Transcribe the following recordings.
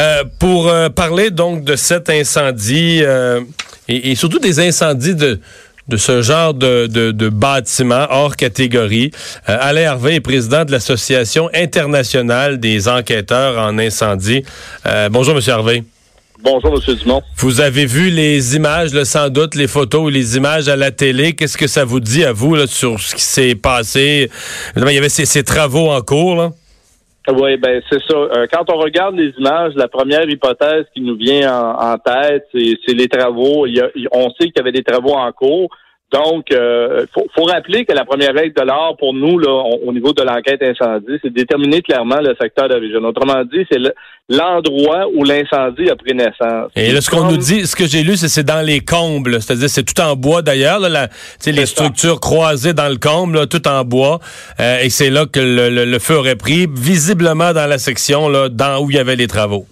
Euh, pour euh, parler donc de cet incendie euh, et, surtout des incendies de, de ce genre de, de, de bâtiment hors catégorie. Alain Harvey est président de l'Association internationale des enquêteurs en incendie. bonjour, Monsieur Harvey. Bonjour, M. Dumont. Vous avez vu les images, là, sans doute, les photos ou les images à la télé. Qu'est-ce que ça vous dit à vous là, sur ce qui s'est passé? Il y avait ces, ces travaux en cours. Là. Oui, ben c'est ça. Euh, quand on regarde les images, la première hypothèse qui nous vient en, tête, c'est les travaux. On sait qu'il y avait des travaux en cours. Donc, il euh, faut, rappeler que la première règle de l'art pour nous, là, au niveau de l'enquête incendie, c'est de déterminer clairement le secteur d'origine. Autrement dit, c'est l'endroit où l'incendie a pris naissance. Et là, ce qu'on nous dit, ce que j'ai lu, c'est c'est dans les combles, c'est-à-dire c'est tout en bois d'ailleurs, les structures croisées dans le comble, tout en bois, euh, et c'est là que le, feu aurait pris, visiblement dans la section là, dans où il y avait les travaux.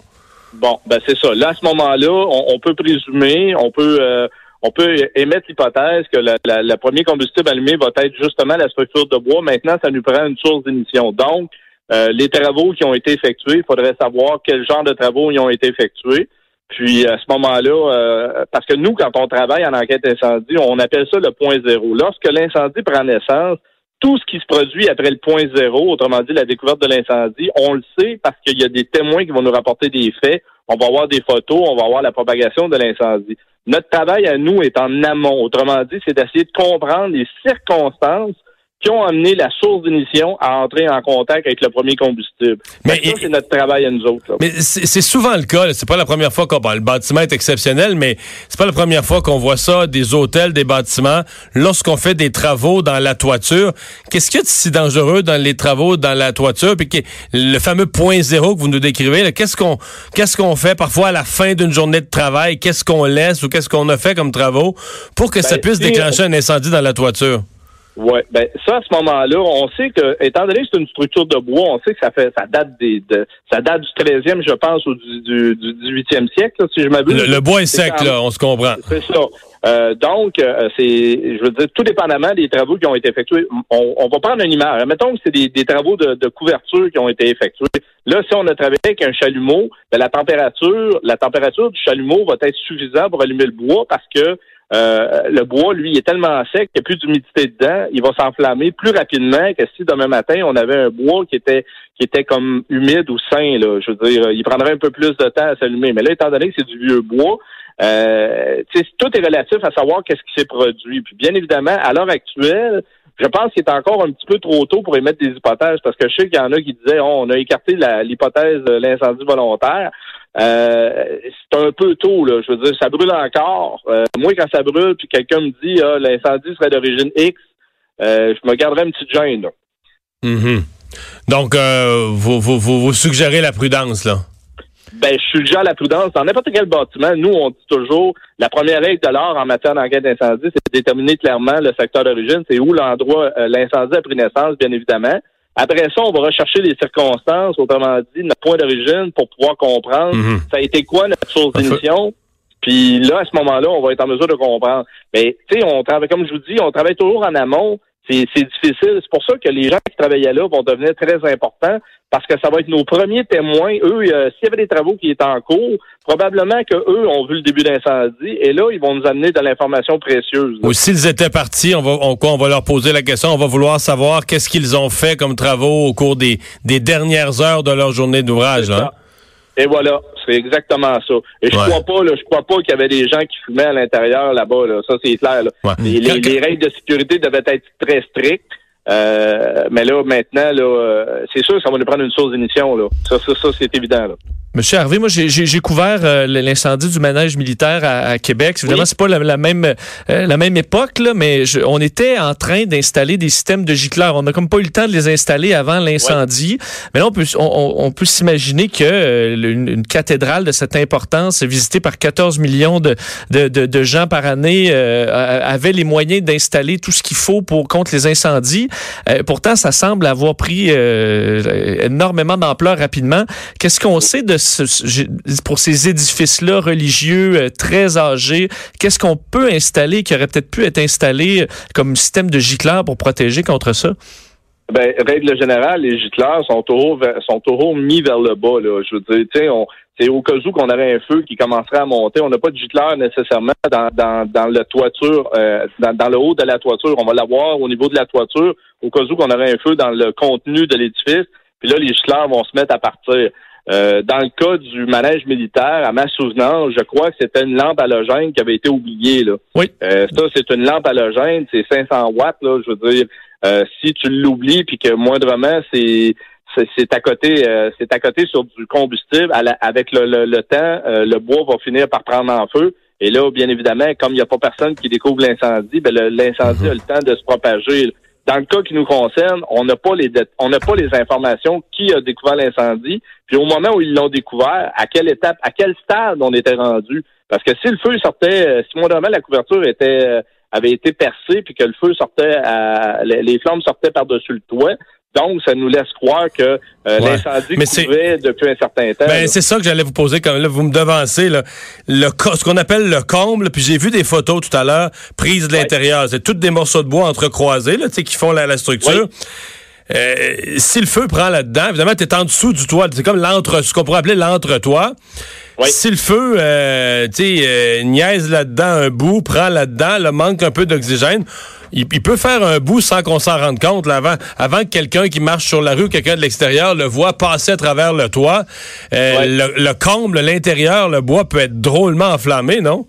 Bon, ben c'est ça. Là, à ce moment-là, on, peut présumer, on peut euh, on peut émettre l'hypothèse que le premier combustible allumé va être justement la structure de bois. Maintenant, ça nous prend une source d'émission. Donc, euh, les travaux qui ont été effectués, il faudrait savoir quel genre de travaux ils ont été effectués. Puis à ce moment-là, euh, parce que nous, quand on travaille en enquête incendie, on appelle ça le point zéro. Lorsque l'incendie prend naissance, tout ce qui se produit après le point zéro, autrement dit la découverte de l'incendie, on le sait parce qu'il y a des témoins qui vont nous rapporter des faits. On va voir des photos, on va voir la propagation de l'incendie. Notre travail à nous est en amont. Autrement dit, c'est d'essayer de comprendre les circonstances qui ont amené la source d'émission à entrer en contact avec le premier combustible. Mais ça, c'est notre travail à nous autres. Mais c'est souvent le cas. C'est pas la première fois qu'on parle. Le bâtiment est exceptionnel, mais c'est pas la première fois qu'on voit ça, des hôtels, des bâtiments, lorsqu'on fait des travaux dans la toiture. Qu'est-ce qu'il y a de si dangereux dans les travaux dans la toiture? Puis le fameux point zéro que vous nous décrivez, qu'est-ce qu'on qu'est-ce qu'on fait parfois à la fin d'une journée de travail? Qu'est-ce qu'on laisse ou qu'est-ce qu'on a fait comme travaux pour que ça ben, puisse déclencher un incendie dans la toiture? Oui, ben ça à ce moment-là, on sait que, étant donné que c'est une structure de bois, on sait que ça fait ça date des de ça date du 13e, je pense, ou du, du, du 18e siècle, si je m'abuse. Le, bois est sec, là, on se comprend. C'est ça. Euh, donc, euh, c'est, je veux dire, tout dépendamment des travaux qui ont été effectués, on, on va prendre un image. Mettons que c'est des, des travaux de, de, couverture qui ont été effectués. Là, si on a travaillé avec un chalumeau, ben, la température, la température du chalumeau va être suffisante pour allumer le bois parce que euh, le bois, lui, est tellement sec qu'il n'y a plus d'humidité dedans. Il va s'enflammer plus rapidement que si demain matin, on avait un bois qui était qui était comme humide ou sain. Là. Je veux dire, il prendrait un peu plus de temps à s'allumer. Mais là, étant donné que c'est du vieux bois, euh, tout est relatif à savoir qu'est-ce qui s'est produit. Puis bien évidemment, à l'heure actuelle, je pense qu'il est encore un petit peu trop tôt pour émettre des hypothèses parce que je sais qu'il y en a qui disaient oh, on a écarté l'hypothèse de l'incendie volontaire. Euh, c'est un peu tôt, là. Je veux dire, ça brûle encore. Euh, moi, quand ça brûle, puis quelqu'un me dit ah, l'incendie serait d'origine X, euh, je me garderais une petite gêne. Mm-hmm. Donc, vous, vous, vous, suggérez la prudence, là? Ben, je suggère la prudence. Dans n'importe quel bâtiment, nous, on dit toujours la première règle de l'art en matière d'enquête d'incendie, c'est de déterminer clairement le secteur d'origine. C'est où l'endroit, l'incendie a pris naissance, bien évidemment. Après ça, on va rechercher les circonstances, autrement dit, notre point d'origine pour pouvoir comprendre mhm. ça a été quoi notre source d'émission. Puis là, à ce moment-là, on va être en mesure de comprendre. Mais tu sais, on travaille, comme je vous dis, on travaille toujours en amont c'est difficile. C'est pour ça que les gens qui travaillaient là vont devenir très importants parce que ça va être nos premiers témoins. Eux, euh, s'il y avait des travaux qui étaient en cours, probablement que eux ont vu le début d'incendie et là, ils vont nous amener de l'information précieuse. Ou s'ils étaient partis, on va, on, on va leur poser la question, on va vouloir savoir qu'est-ce qu'ils ont fait comme travaux au cours des, des dernières heures de leur journée d'ouvrage. Et voilà, c'est exactement ça. Et je crois pas, là, je crois pas qu'il y avait des gens qui fumaient à l'intérieur là-bas. Là. Ça, c'est clair. Les, les, règles de sécurité devaient être très strictes. Euh, mais là, maintenant, là, euh, c'est sûr que ça va nous prendre une source d'émission. Là. Ça, ça, ça c'est évident. Là. Monsieur Harvey, moi j'ai couvert euh, l'incendie du manège militaire à, Québec. Évidemment, c'est pas la, même euh, la même époque, là, mais on était en train d'installer des systèmes de gicleurs. On n'a comme pas eu le temps de les installer avant l'incendie. Mais là, on peut on, peut s'imaginer que euh, une, cathédrale de cette importance, visitée par 14 millions de, de, de, gens par année, avait les moyens d'installer tout ce qu'il faut pour contre les incendies. pourtant, ça semble avoir pris énormément d'ampleur rapidement. Qu'est-ce qu'on sait de pour ces édifices-là religieux euh, très âgés, qu'est-ce qu'on peut installer qui aurait peut-être pu être installé euh, comme système de gicleurs pour protéger contre ça? Ben, règle générale, les gicleurs sont toujours, sont mis vers le bas. Là. Je veux dire, on, c'est au cas où qu'on aurait un feu qui commencerait à monter. On n'a pas de gicleur nécessairement dans la toiture, euh, dans, le haut de la toiture. On va l'avoir au niveau de la toiture, au cas où qu'on aurait un feu dans le contenu de l'édifice. Puis là, les gicleurs vont se mettre à partir. Euh, dans le cas du manège militaire, à ma souvenance, je crois que c'était une lampe halogène qui avait été oubliée. Là. Oui. Euh, ça, c'est une lampe halogène, c'est 500 watts. Là, je veux dire, si tu l'oublies puis que moindrement c'est c'est à côté, euh, c'est à côté sur du combustible. avec le, temps, euh, le bois va finir par prendre en feu. Et là, bien évidemment, comme il n'y a pas personne qui découvre l'incendie, ben l'incendie a le temps de se propager. Dans le cas qui nous concerne, on n'a pas les on n'a pas les informations qui a découvert l'incendie, puis au moment où ils l'ont découvert, à quelle étape, à quel stade on était rendu? Parce que si le feu sortait, euh, si moment la couverture était avait été percée, puis que le feu sortait, à, les flammes sortaient par-dessus le toit, donc, ça nous laisse croire que euh, l'incendie couvait depuis un certain temps. Ben, c'est ça que j'allais vous poser comme là, vous me devancez là, le ce qu'on appelle le comble, puis j'ai vu des photos tout à l'heure prises de l'intérieur, c'est toutes des morceaux de bois entrecroisés là, qui font la, structure. Euh, si le feu prend là-dedans, évidemment, tu es en dessous du toit. C'est comme l'entre, ce qu'on pourrait appeler l'entre-toit. Si le feu, euh, tu euh, niaise là-dedans un bout, prend là-dedans, le manque un peu d'oxygène, il, peut faire un bout sans qu'on s'en rende compte là, avant, avant que quelqu'un qui marche sur la rue, quelqu'un de l'extérieur, le voit passer à travers le toit. Euh, le, le comble, l'intérieur, le bois peut être drôlement enflammé, non?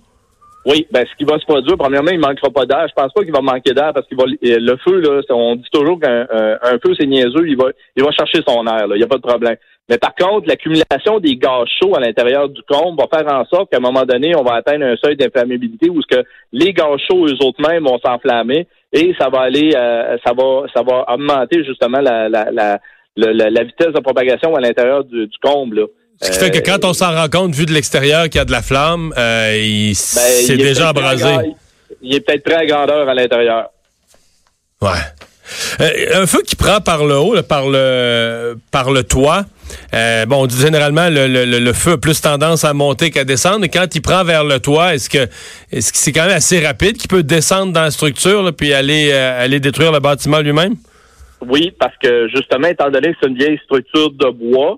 Oui, ben ce qui va se produire, premièrement, il manquera pas d'air. Je pense pas qu'il va manquer d'air parce qu'il va le feu, là, on dit toujours qu'un un feu, c'est niaiseux, il va il va chercher son air, il n'y a pas de problème. Mais par contre, l'accumulation des gaz chauds à l'intérieur du comble va faire en sorte qu'à un moment donné, on va atteindre un seuil d'inflammabilité où ce que les gaz chauds eux autres mêmes vont s'enflammer et ça va aller euh, ça va ça va augmenter justement la la, la, la, vitesse de propagation à l'intérieur du, du comble. Là. Ce qui fait que quand on s'en rend compte, vu de l'extérieur, qu'il y a de la flamme, euh, il, ben, c'est déjà embrasé. Il est peut-être prêt à grandeur à l'intérieur. Ouais. Euh, un feu qui prend par le haut, par le par le toit. Euh, bon, on dit généralement le, le, feu a plus tendance à monter qu'à descendre. Quand il prend vers le toit, est-ce que est-ce que c'est quand même assez rapide qu'il peut descendre dans la structure puis aller euh, aller détruire le bâtiment lui-même? Oui, parce que justement, étant donné que c'est une vieille structure de bois,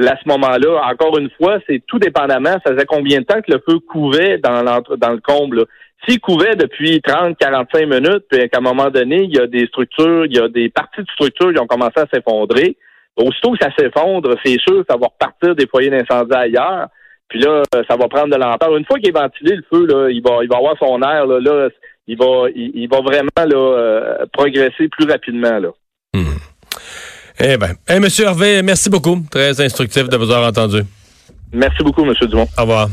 à ce moment-là, encore une fois, c'est tout dépendamment, ça faisait combien de temps que le feu couvait dans, dans le comble. S'il couvait depuis 30, 45 minutes, puis qu'à un moment donné, il y a des structures, il y a des parties de structures qui ont commencé à s'effondrer, aussitôt que ça s'effondre, c'est sûr que ça va repartir des foyers d'incendie ailleurs. Puis là, ça va prendre de l'ampleur. Une fois qu'il est ventilé, le feu, là, il va, il va avoir son air, là, là il va, il, va vraiment là, euh, progresser plus rapidement. Là. Hmm. Eh bien, eh, Monsieur Hervé, merci beaucoup. Très instructif de vous avoir entendu. Merci beaucoup, Monsieur Dumont. Au revoir.